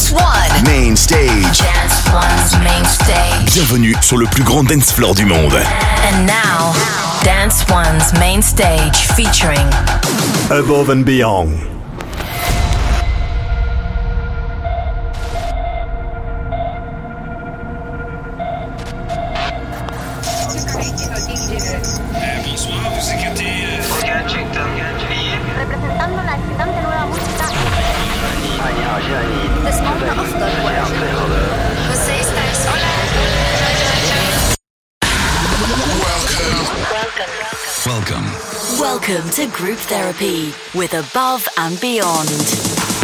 Dance One. Main stage. Dance One's main stage. Bienvenue sur le plus grand dance floor du monde. And now, Dance One's main stage featuring Above and Beyond. Group Therapy with Above and Beyond.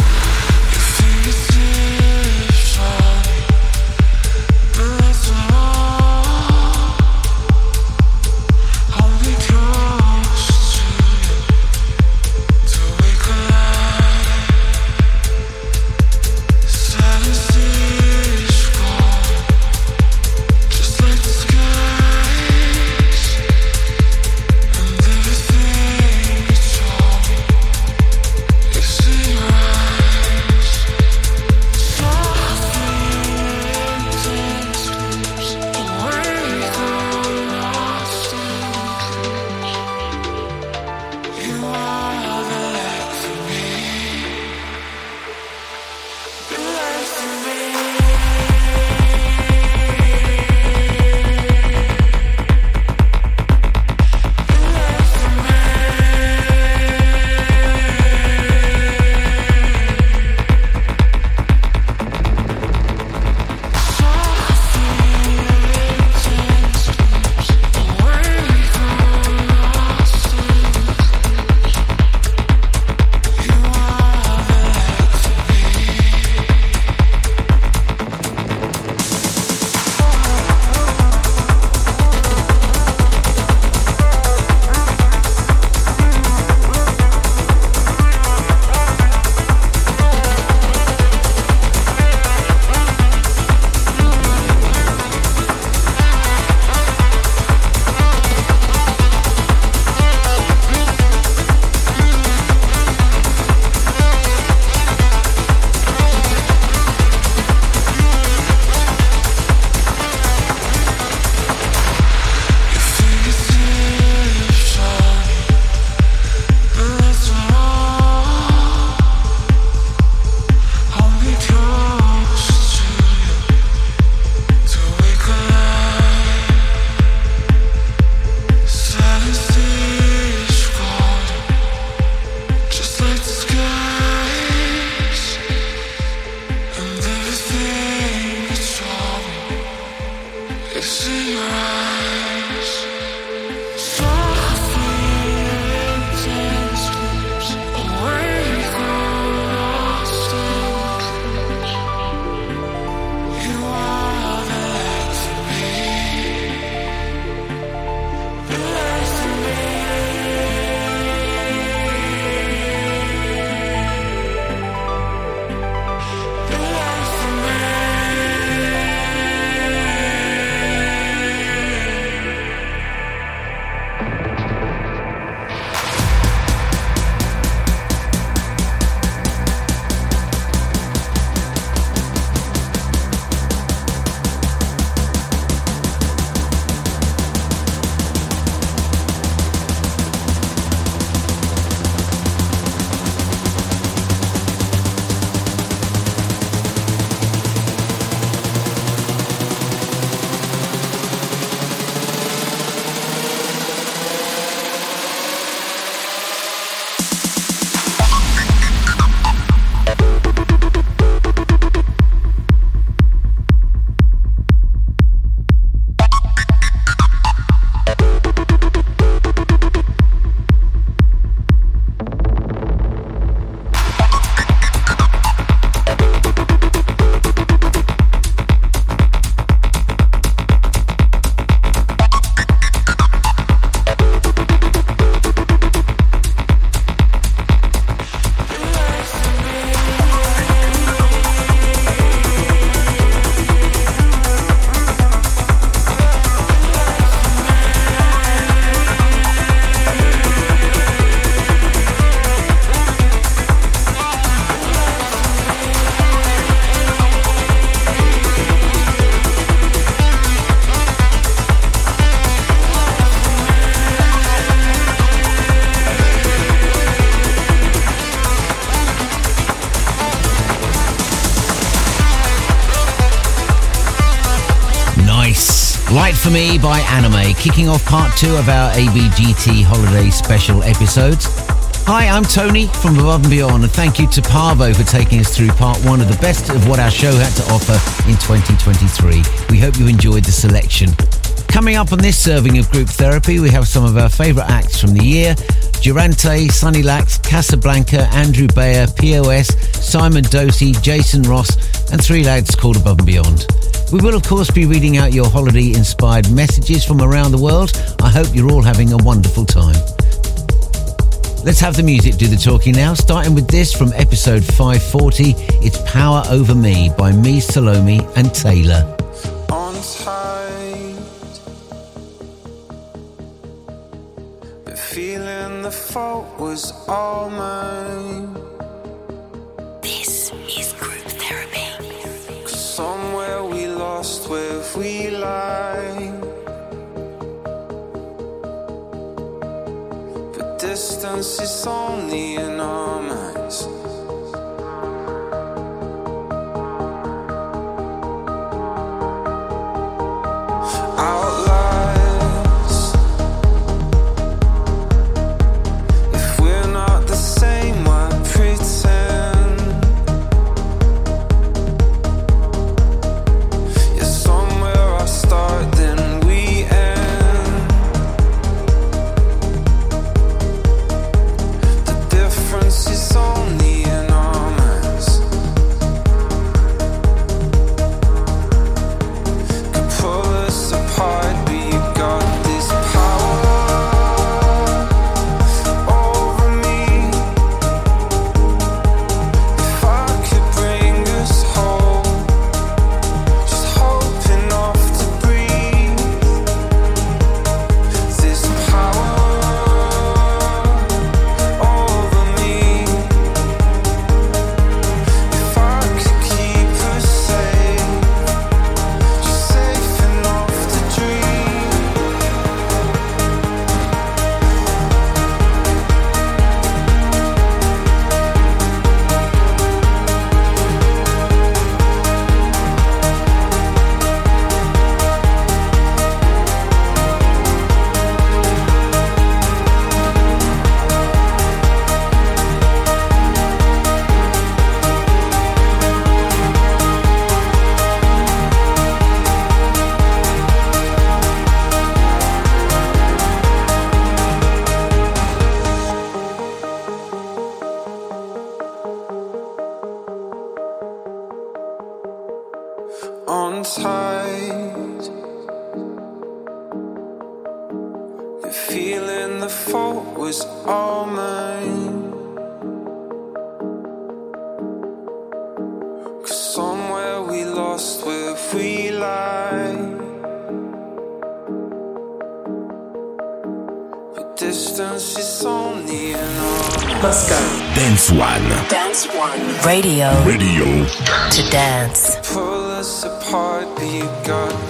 For Me by Anime, kicking off part two of our ABGT holiday special episodes. Hi, I'm Tony from Above and Beyond, and thank you to Paavo for taking us through part one of the best of what our show had to offer in 2023. We hope you enjoyed the selection. Coming up on this serving of group therapy, we have some of our favourite acts from the year Durante, Sunny Lax, Kasablanca, Andrew Bayer, POS, Simon Doty, Jason Ross, and three lads called Above and Beyond. We will, of course, be reading out your holiday inspired messages from around the world. I hope you're all having a wonderful time. Let's have the music do the talking now, starting with this from episode 540. It's Power Over Me by me, Salome, and Taylor. Feeling the fault was all mine. Radio Radio. to dance. pull us apart, but you got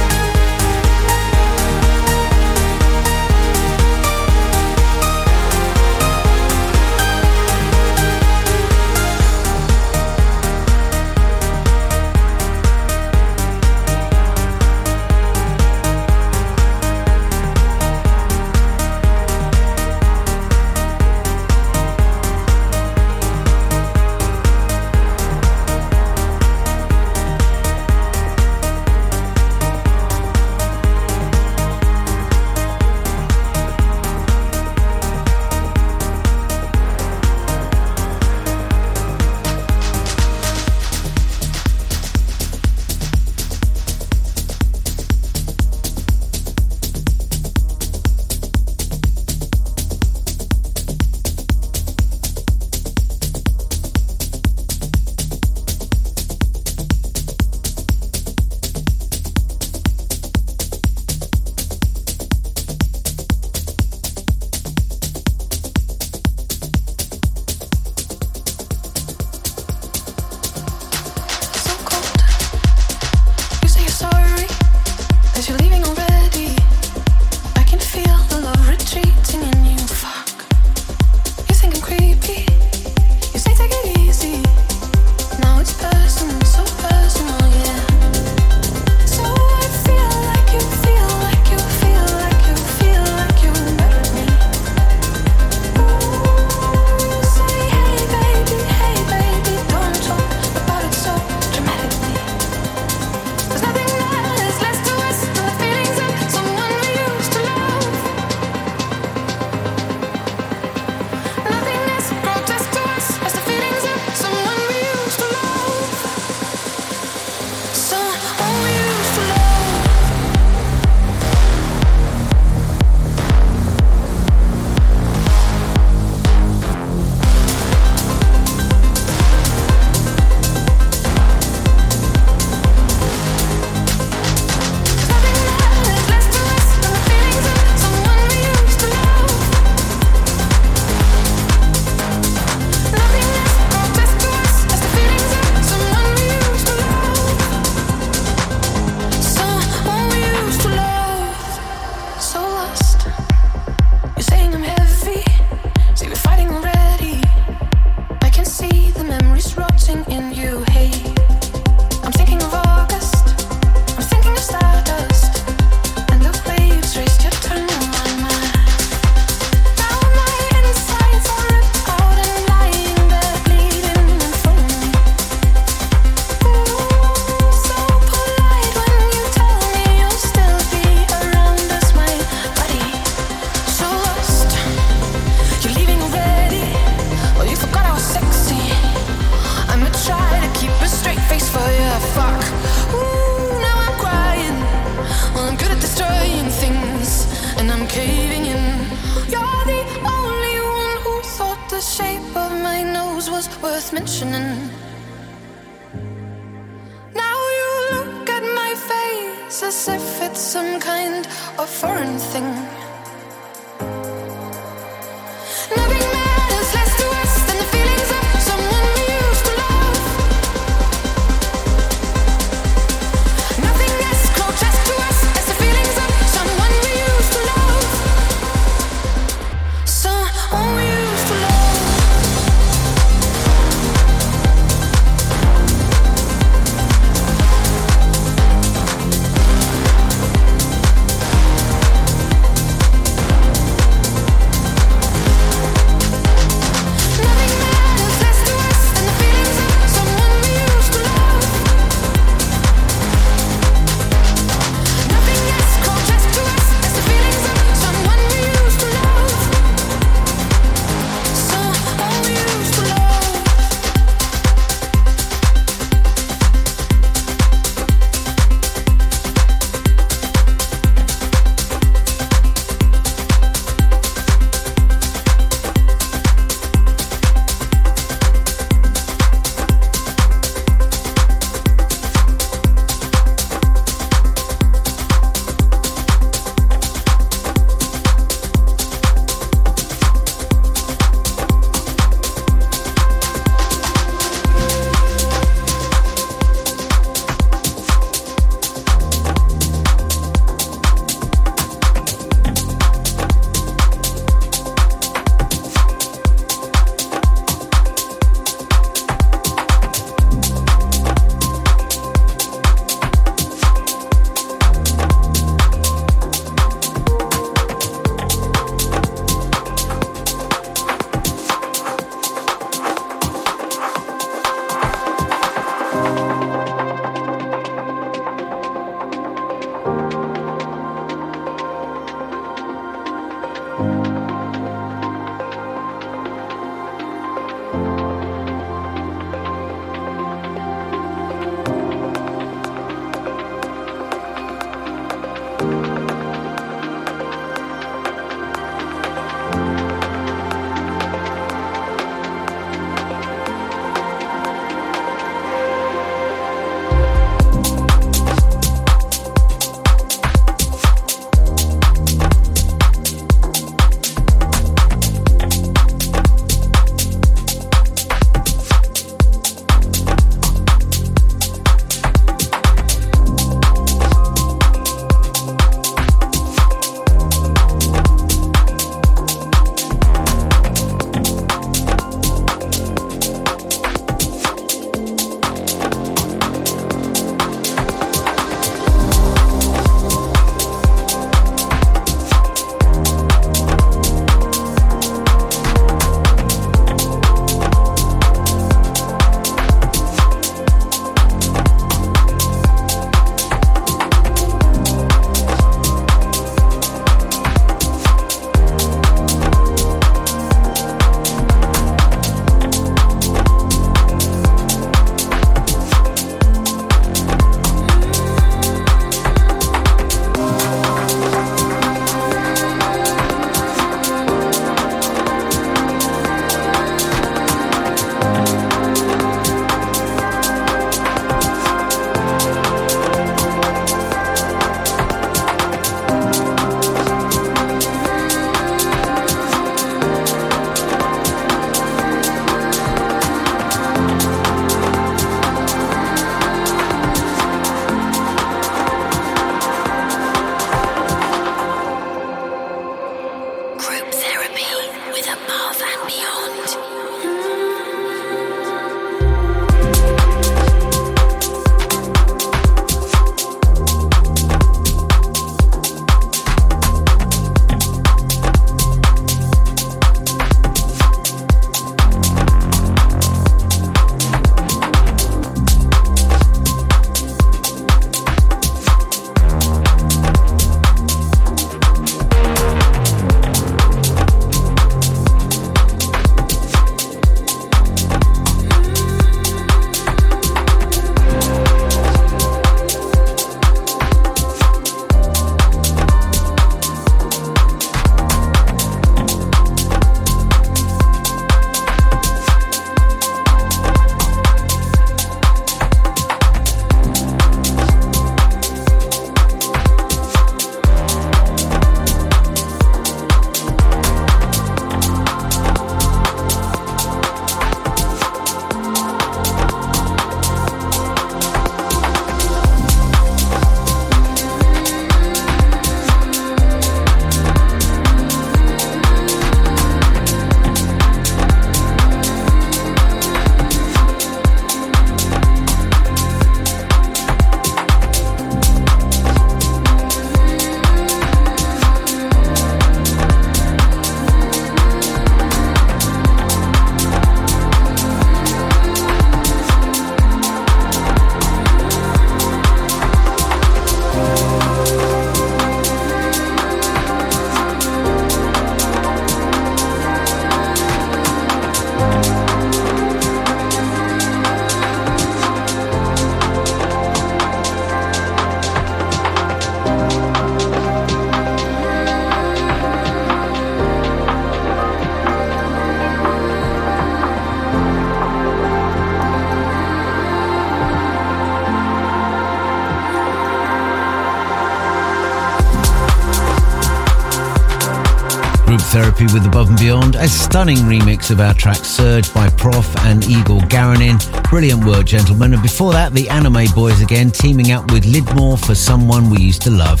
a stunning remix of our track Surge by PROFF and Igor Garanin. Brilliant work, gentlemen. And before that, the Anime Boys again, teaming up with Lidmore for Someone We Used to Love.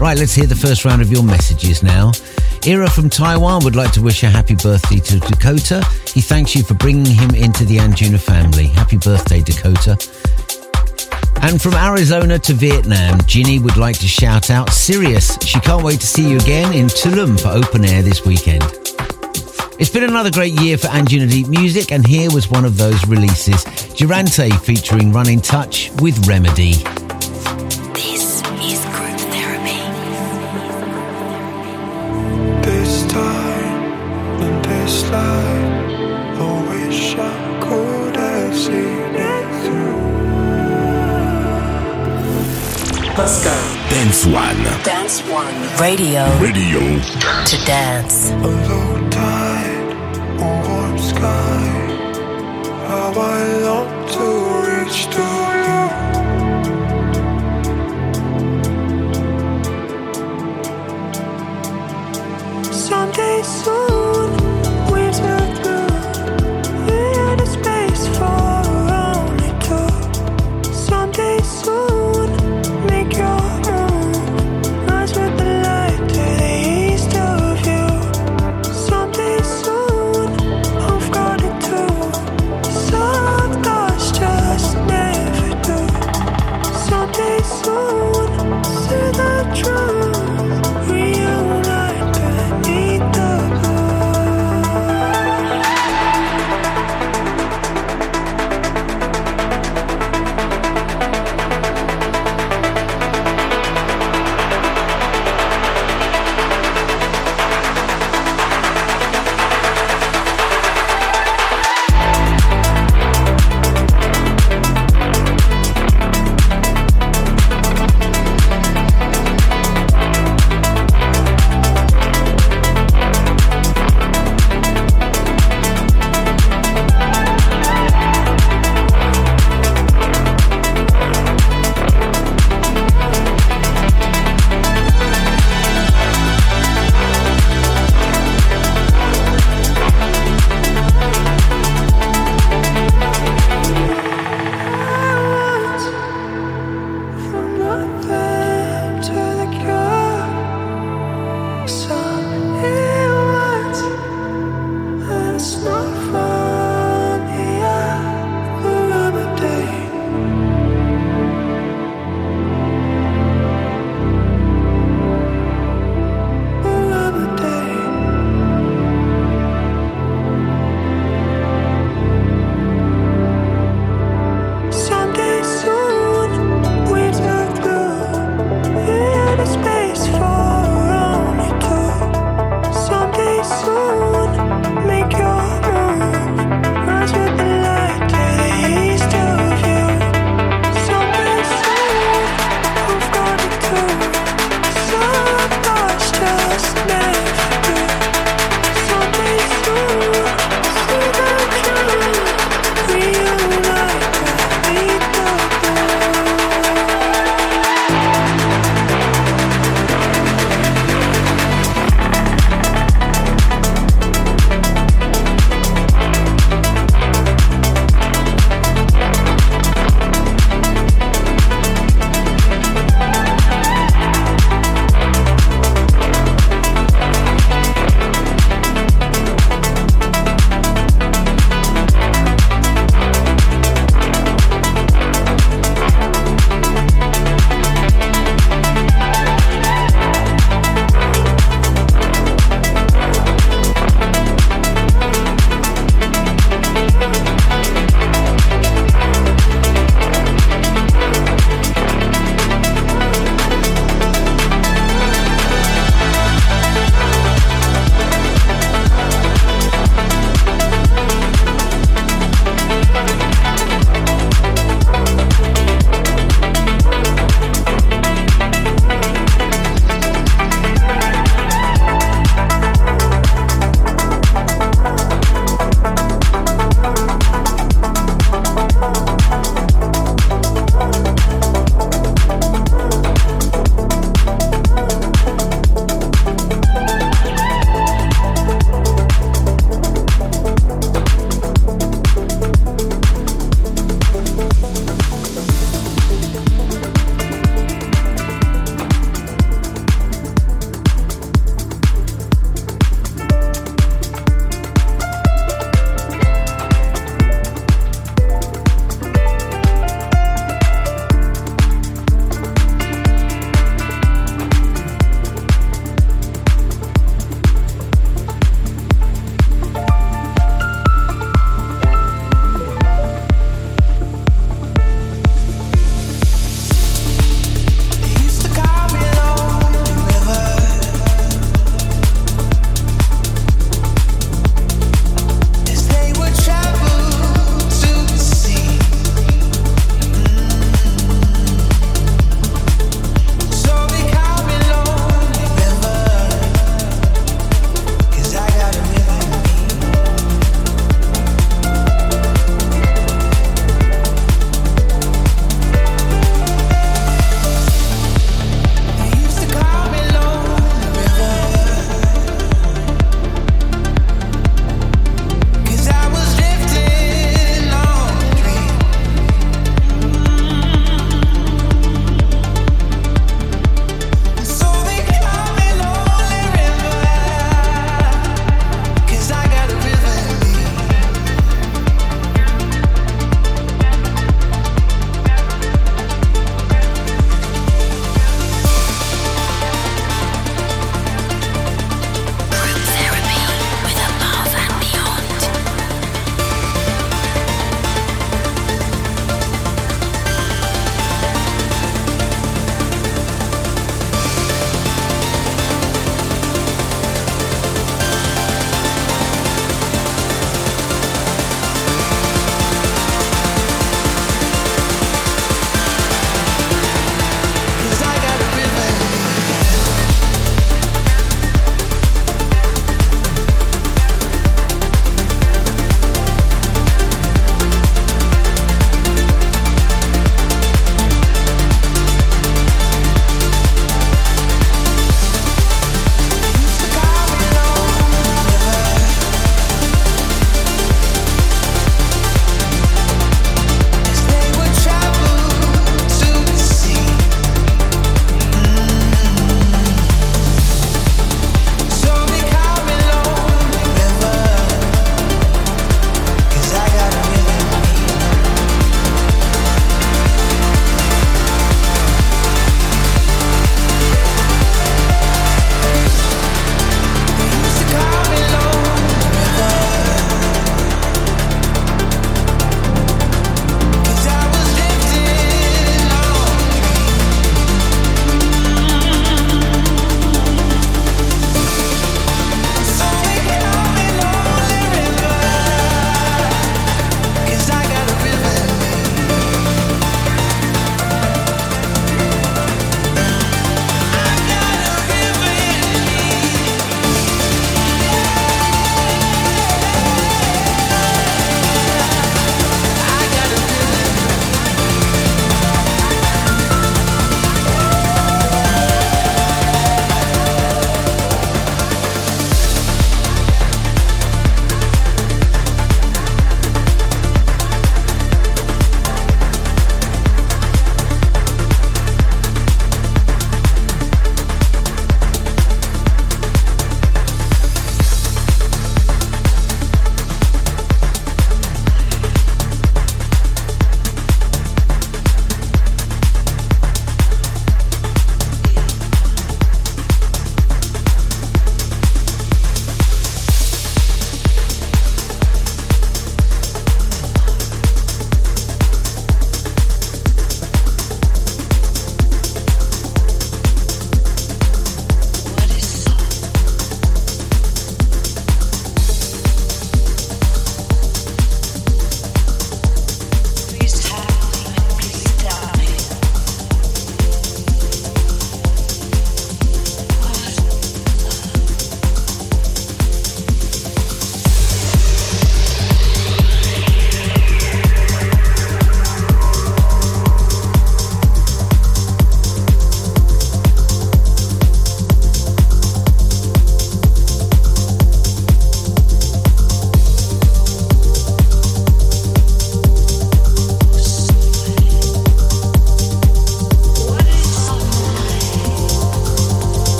Right, let's hear the first round of your messages now. Ira from Taiwan would like to wish a happy birthday to Dakota. He thanks you for bringing him into the Anjuna family. Happy birthday, Dakota. And from Arizona to Vietnam, Ginny would like to shout out Sirius. She can't wait to see you again in Tulum for open air this weekend. It's been another great year for Anjuna Deep Music, and here was one of those releases Durante featuring Run in Touch with Remedy. This is Group Therapy. This time and this life, I wish I could have seen it through. Dance One. Dance One. Radio Radio. to dance.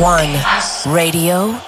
One. Radio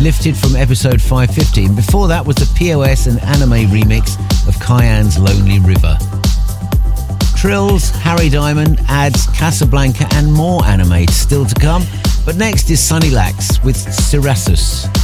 lifted from episode 550, and before that was the POS and anime remix of Kyann's Lonely River. Trills, Harry Diamond, adds Kasablanca, and more anime still to come. But next is Sunny Lax with Cerasus.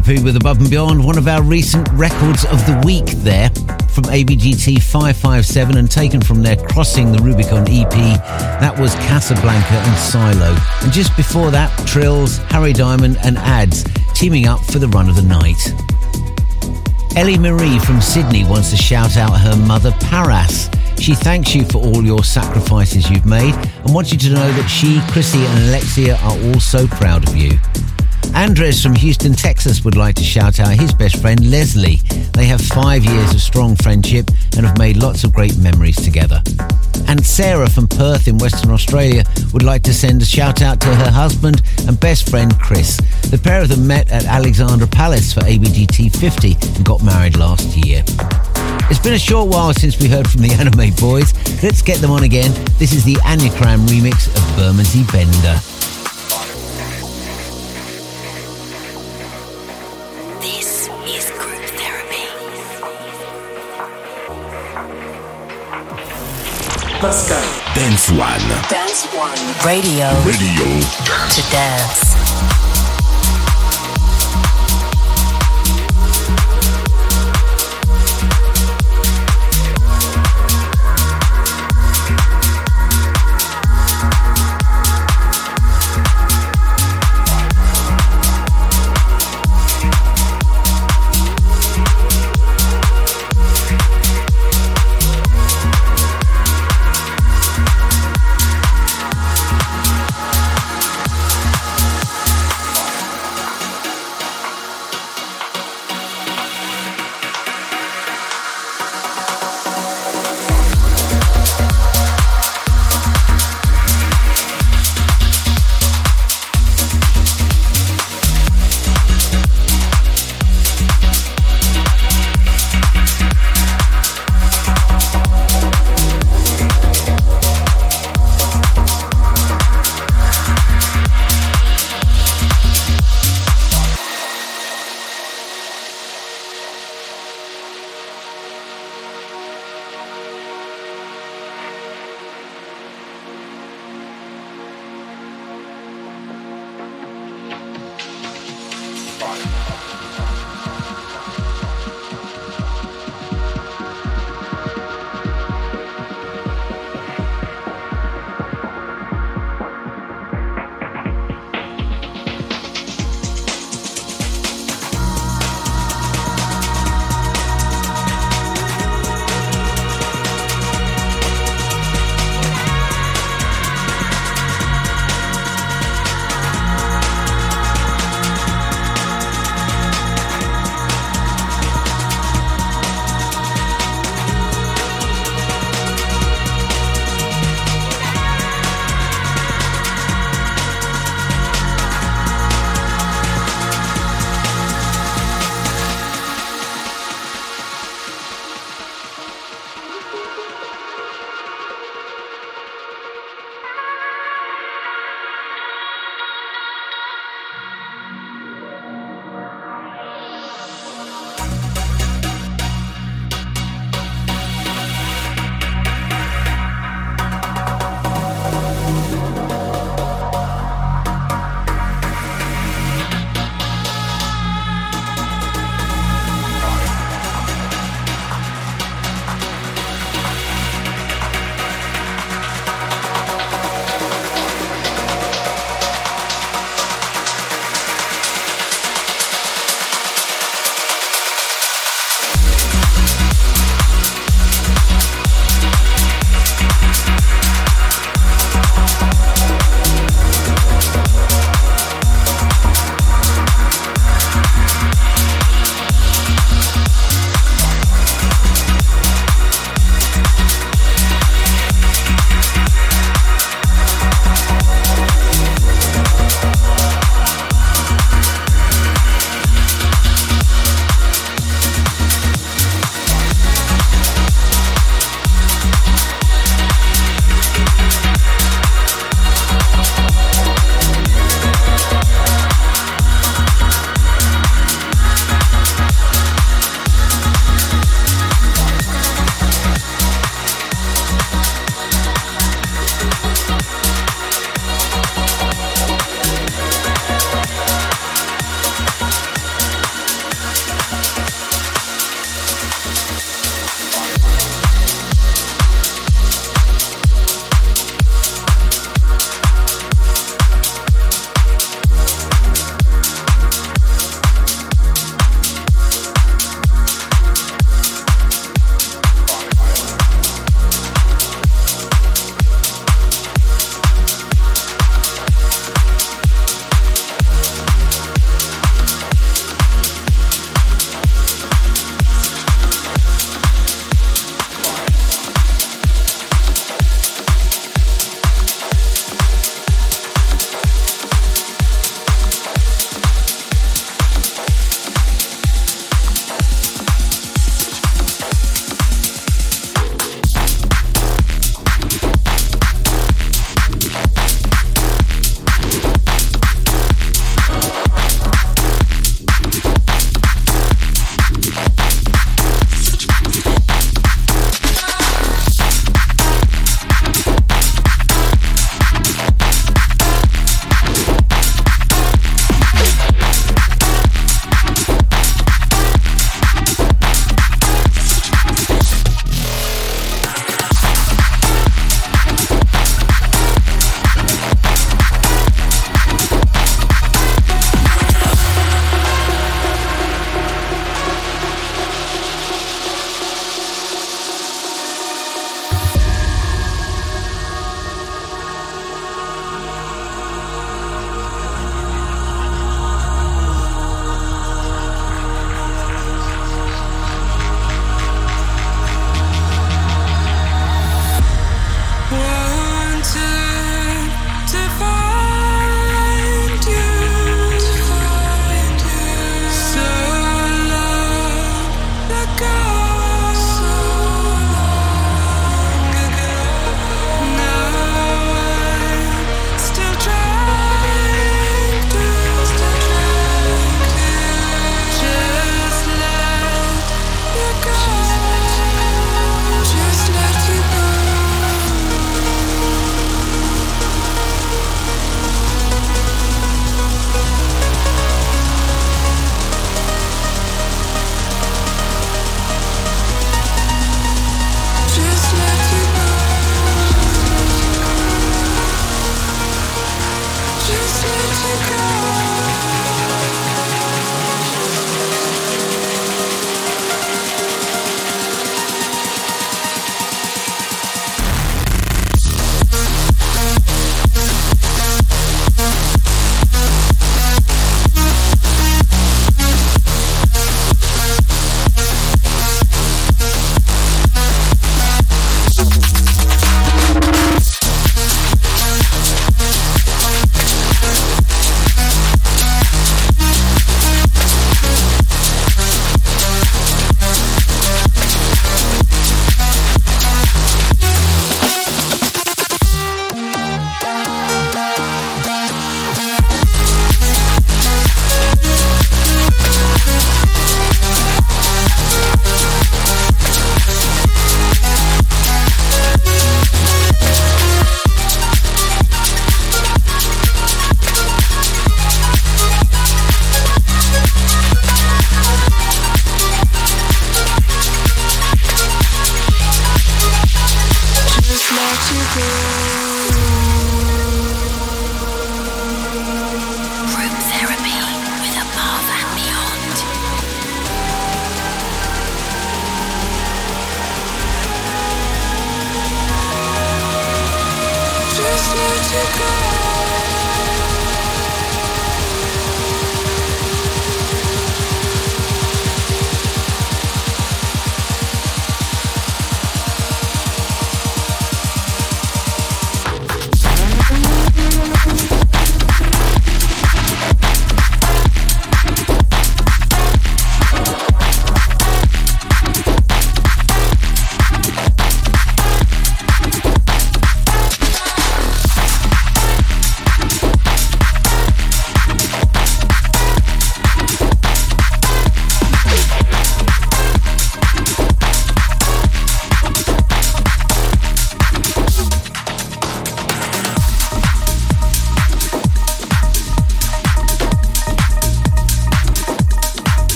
Therapy with Above and Beyond, one of our recent records of the week there from ABGT 557 and taken from their Crossing the Rubicon EP. That was Kasablanca and Silo. And just before that, Trills, Harry Diamond and Ads teaming up for the run of the night. Ellie Marie from Sydney wants to shout out her mother Paras. She thanks you for all your sacrifices you've made and wants you to know that she, Chrissy and Alexia are all so proud of you. Andres from Houston, Texas would like to shout out his best friend Leslie. They have five years of strong friendship and have made lots of great memories together. And Sarah from Perth in Western Australia would like to send a shout out to her husband and best friend Chris. The pair of them met at Alexandra Palace for ABGT 50 and got married last year. It's been a short while since we heard from the Anime Boys. Let's get them on again. This is the Anukram remix of Bermondsey Bender. Pascal. Dance One. Dance One. Radio. Radio. To dance.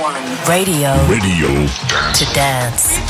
One. Radio. Radio. To dance.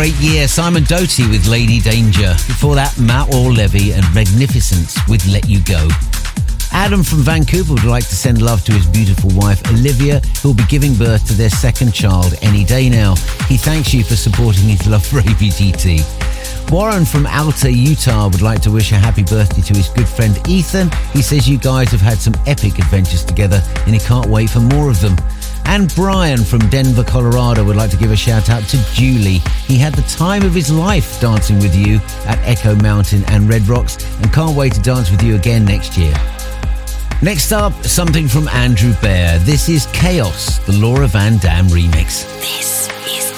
Great year. Simon Doty with Lady Danger. Before that, Matt Levy and Magnificence with Let You Go. Adam from Vancouver would like to send love to his beautiful wife, Olivia, who will be giving birth to their second child any day now. He thanks you for supporting his love for ABGT. Warren from Alta, Utah would like to wish a happy birthday to his good friend Ethan. He says you guys have had some epic adventures together and he can't wait for more of them. And Brian from Denver, Colorado would like to give a shout out to Julie. He had the time of his life dancing with you at Echo Mountain and Red Rocks and can't wait to dance with you again next year. Next up, something from Andrew Bayer. This is Chaos, the Laura Van Dam remix. This is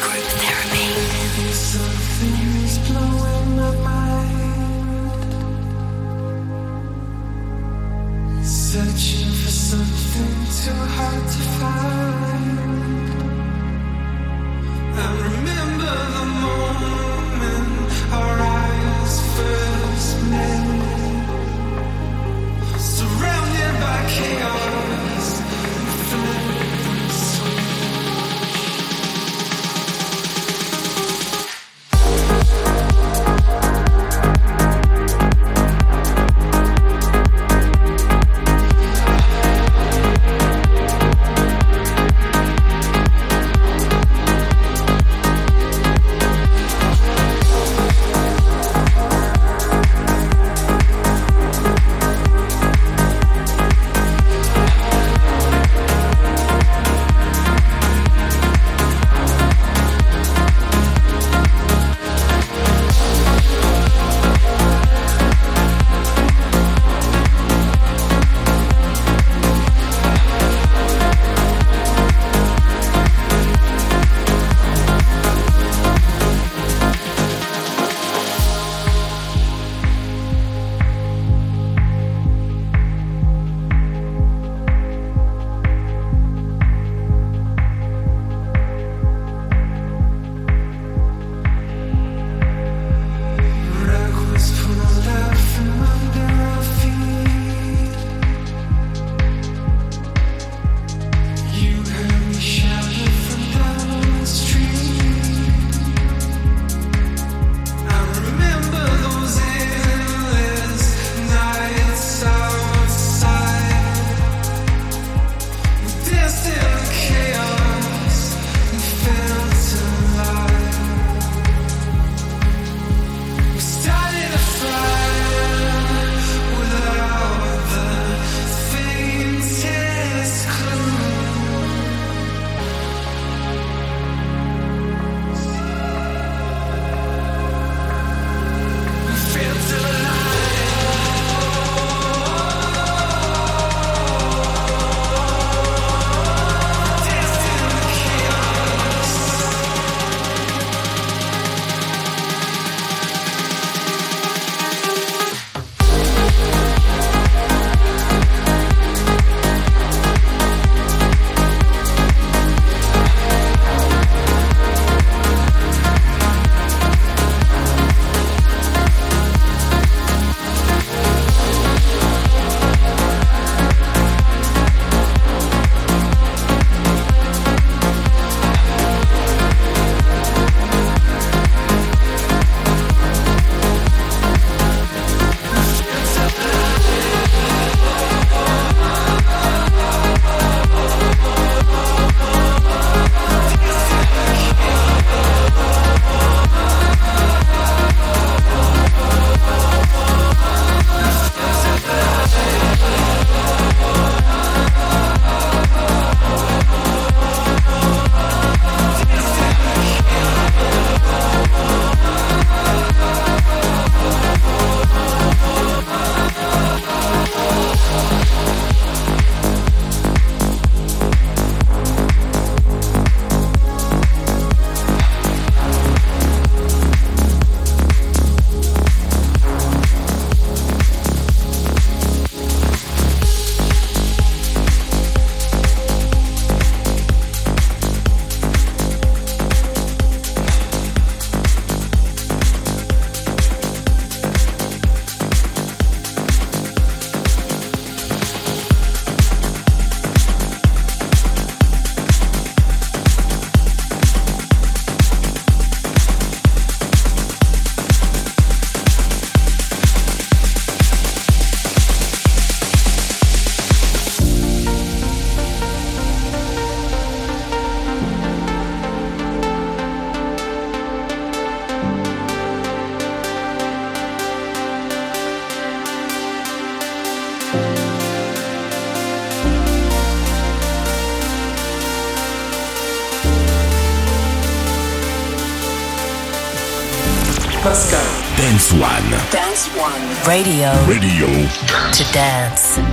Dance One. Radio. Radio. To dance.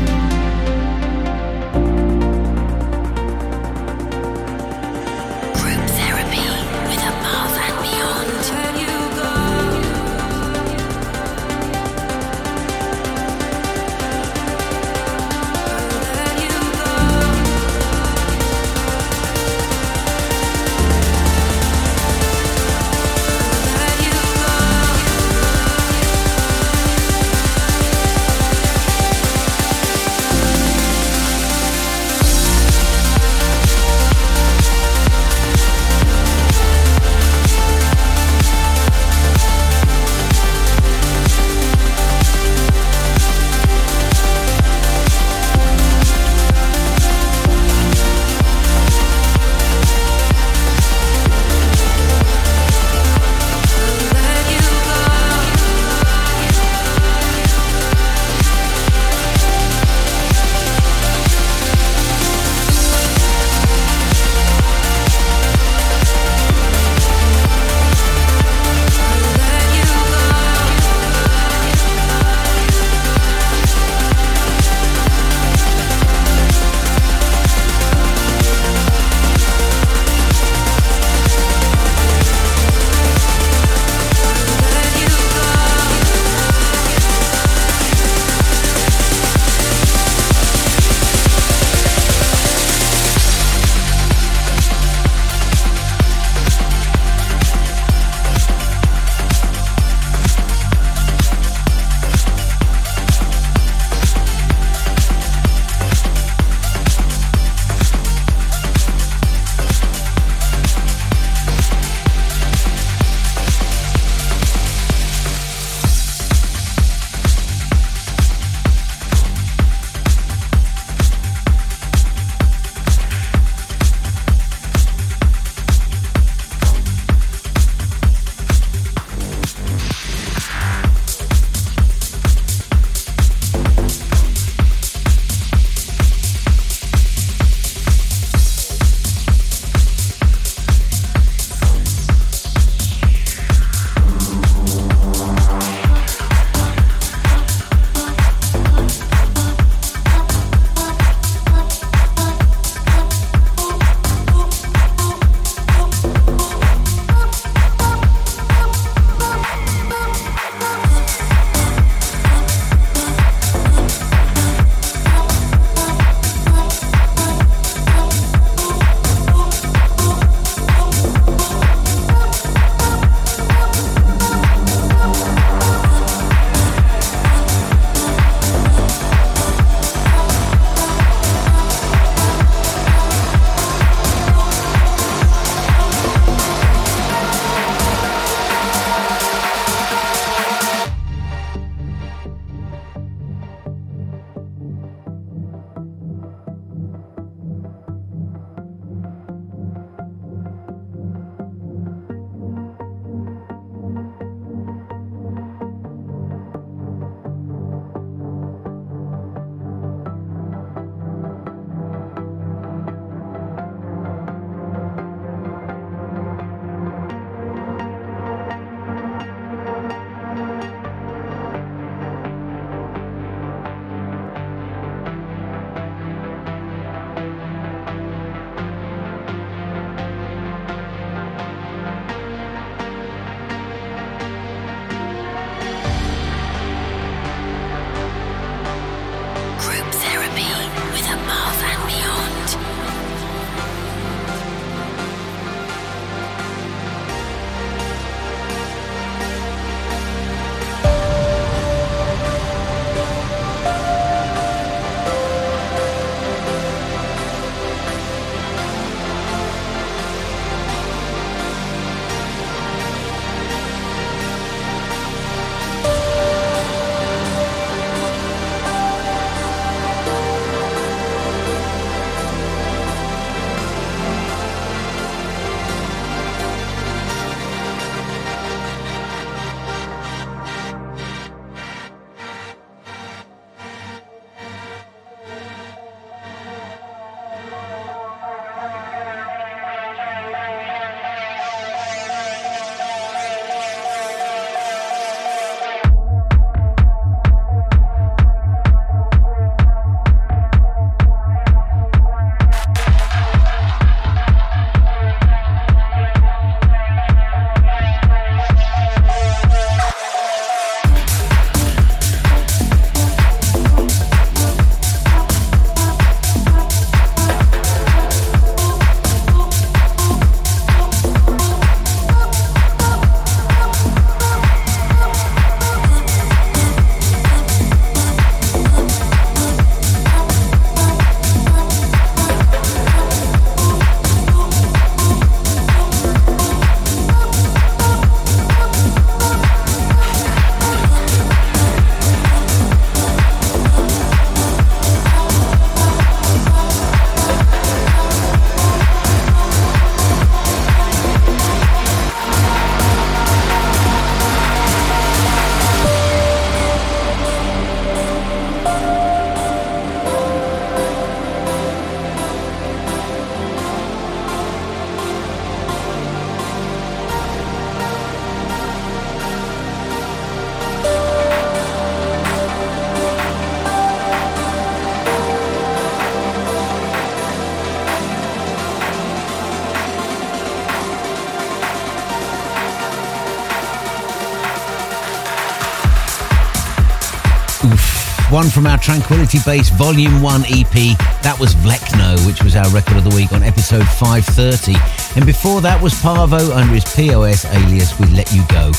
One from our Tranquility Base Volume 1 EP, that was Vlekno, which was our record of the week on episode 530. And before that was Paavo under his POS alias with Let You Go.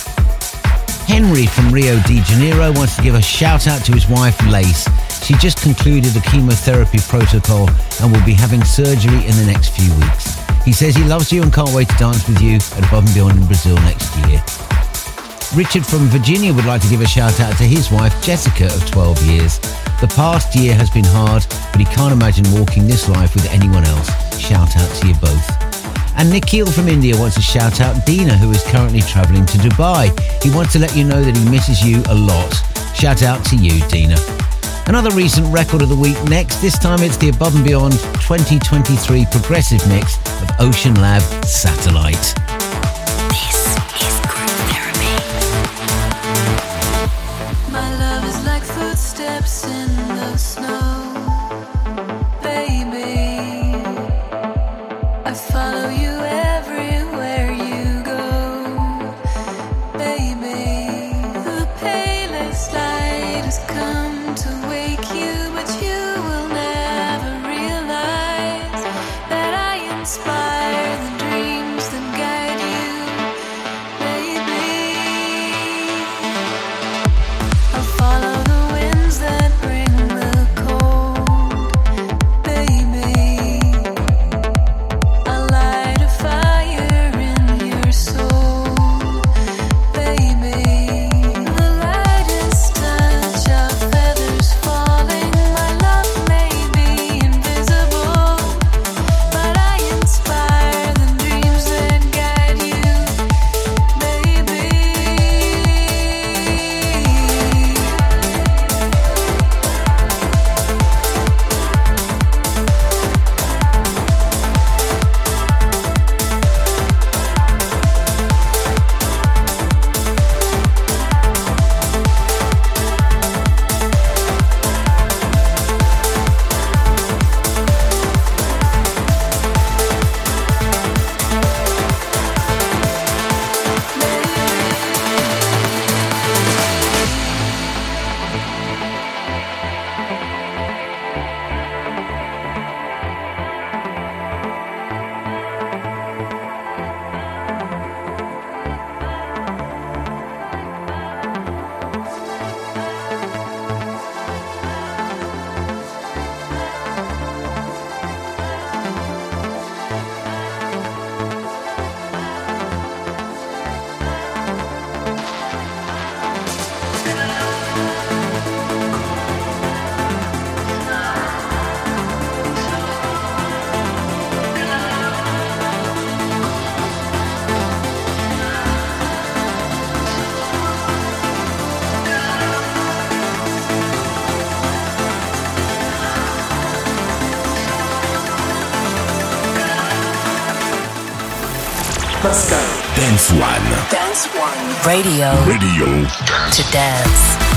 Henry from Rio de Janeiro wants to give a shout out to his wife Lace. She just concluded a chemotherapy protocol and will be having surgery in the next few weeks. He says he loves you and can't wait to dance with you at Above and Beyond in Brazil next year. Richard from Virginia would like to give a shout out to his wife Jessica of 12 years. The past year has been hard, but he can't imagine walking this life with anyone else. Shout out to you both. And Nikhil from India wants to shout out Dina, who is currently travelling to Dubai. He wants to let you know that he misses you a lot. Shout out to you, Dina. Another recent record of the week next. This time it's the Above and Beyond 2023 progressive mix of OceanLab Satellite. Dance One. Dance One. Radio. Radio. To dance.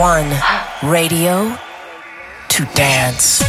One. Radio to dance.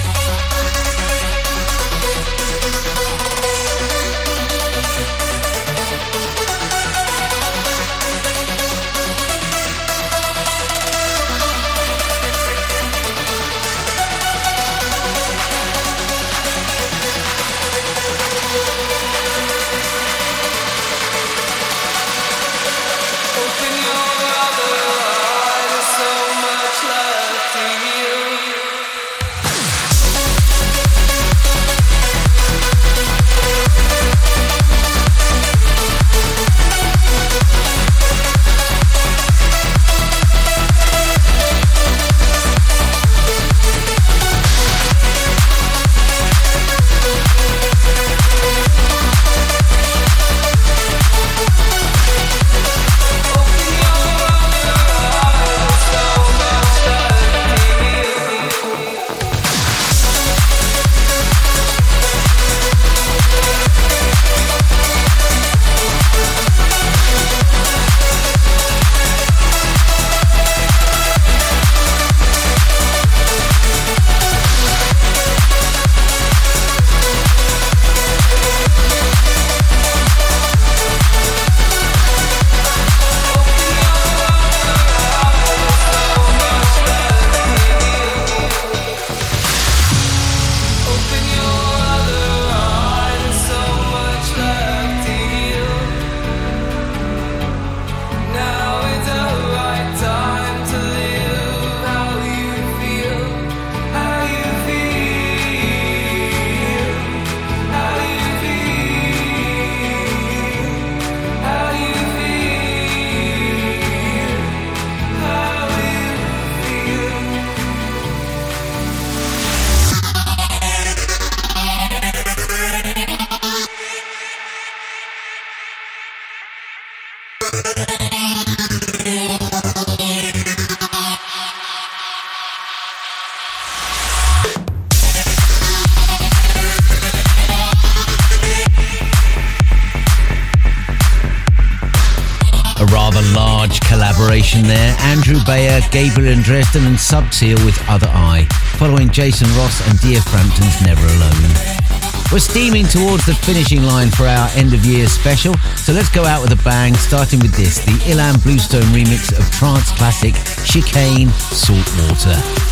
Gabriel and Dresden and Subtil with Other Eye, following Jason Ross and Dia Frampton's Never Alone. We're steaming towards the finishing line for our end of year special, so let's go out with a bang, starting with this the Ilan Bluestone remix of trance classic Chicane Saltwater.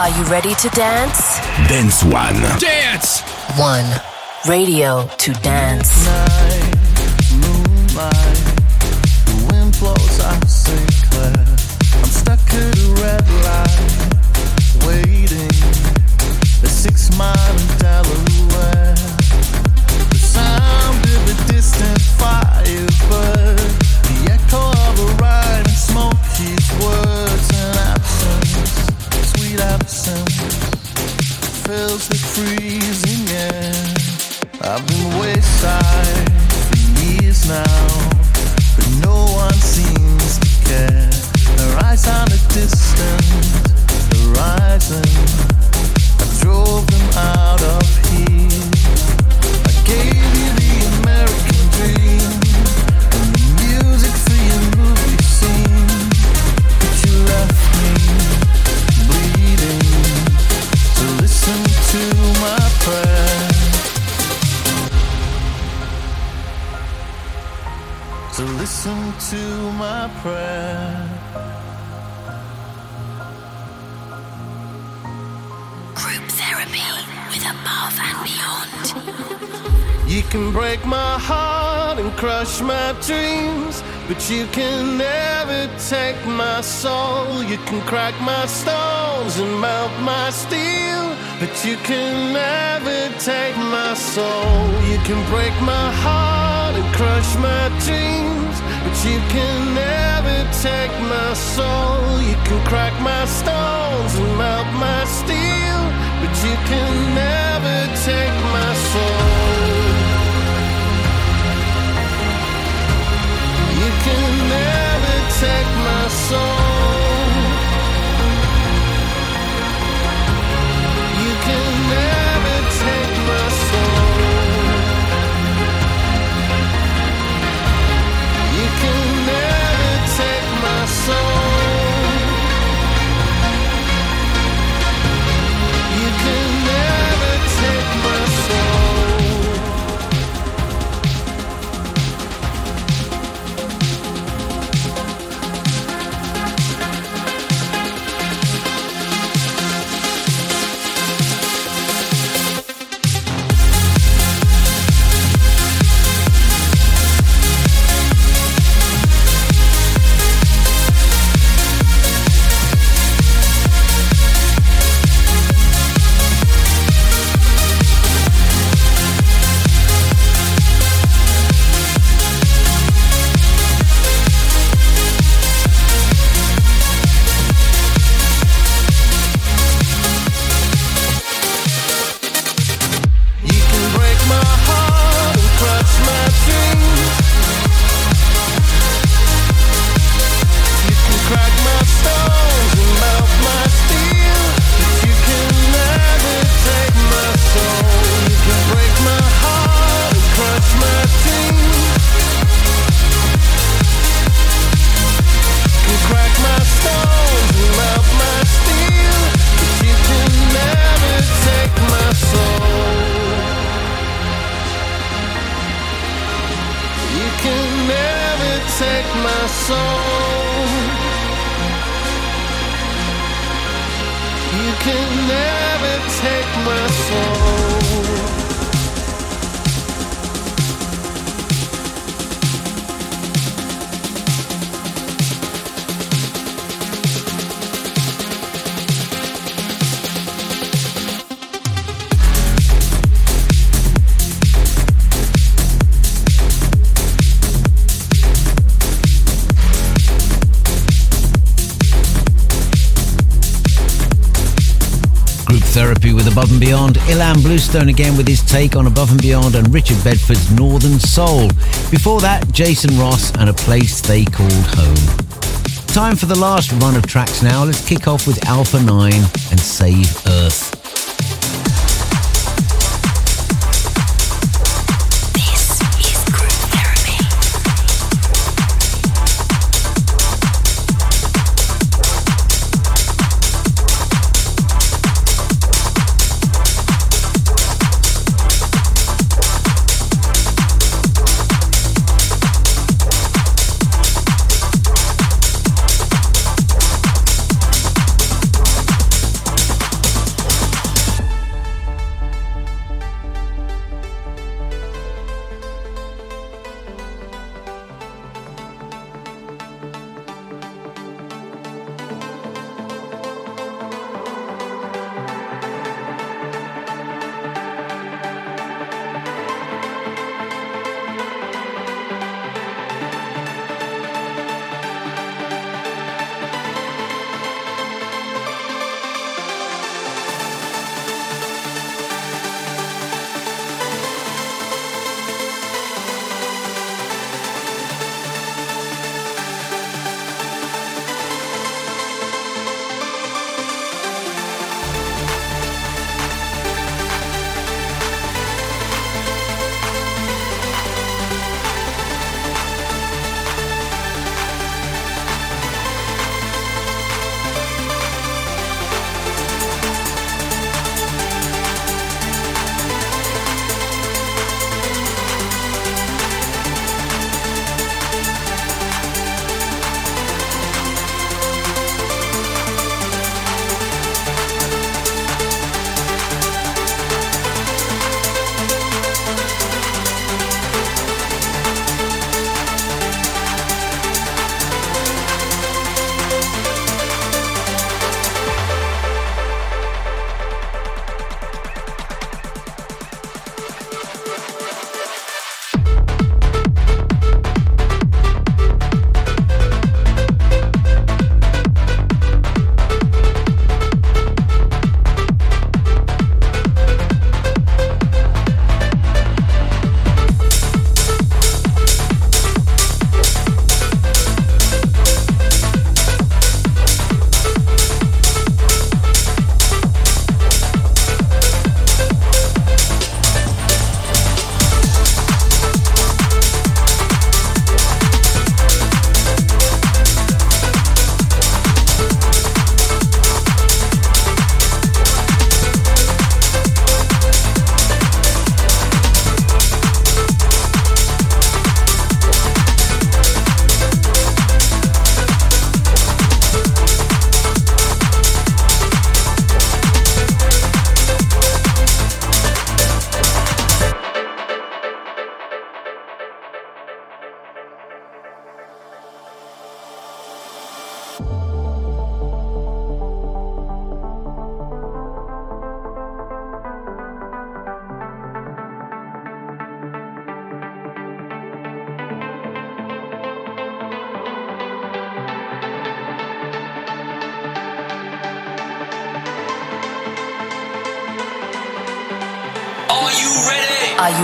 Are you ready to dance? Dance One. Dance! One. Radio to dance. Night, moonlight, the wind blows out St. Clair. I'm stuck at a red light, waiting. A six mile can break my heart and crush my dreams, but you can never take my soul. You can crack my stones and melt my steel, but you can never take my soul. You can break my heart and crush my dreams, but you can never take my soul. You can crack my stones and melt my steel, but you can never take my soul. Can never take my soul. You Above and Beyond. Ilan Bluestone again with his take on Above and Beyond and Richard Bedford's Northern Soul. Before that, Jason Ross and a place they called home. Time for the last run of tracks now. Let's kick off with Alpha 9 and Save Earth.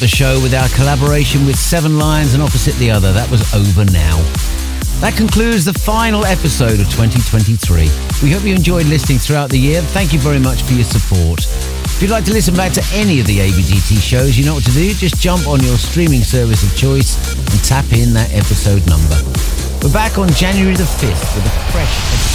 The show with our collaboration with Seven Lions and Opposite the Other. That was over now. That concludes the final episode of 2023. We hope you enjoyed listening throughout the year. Thank you very much for your support. If you'd like to listen back to any of the ABGT shows, you know what to do. Just jump on your streaming service of choice and tap in that episode number. We're back on January the 5th with a fresh episode.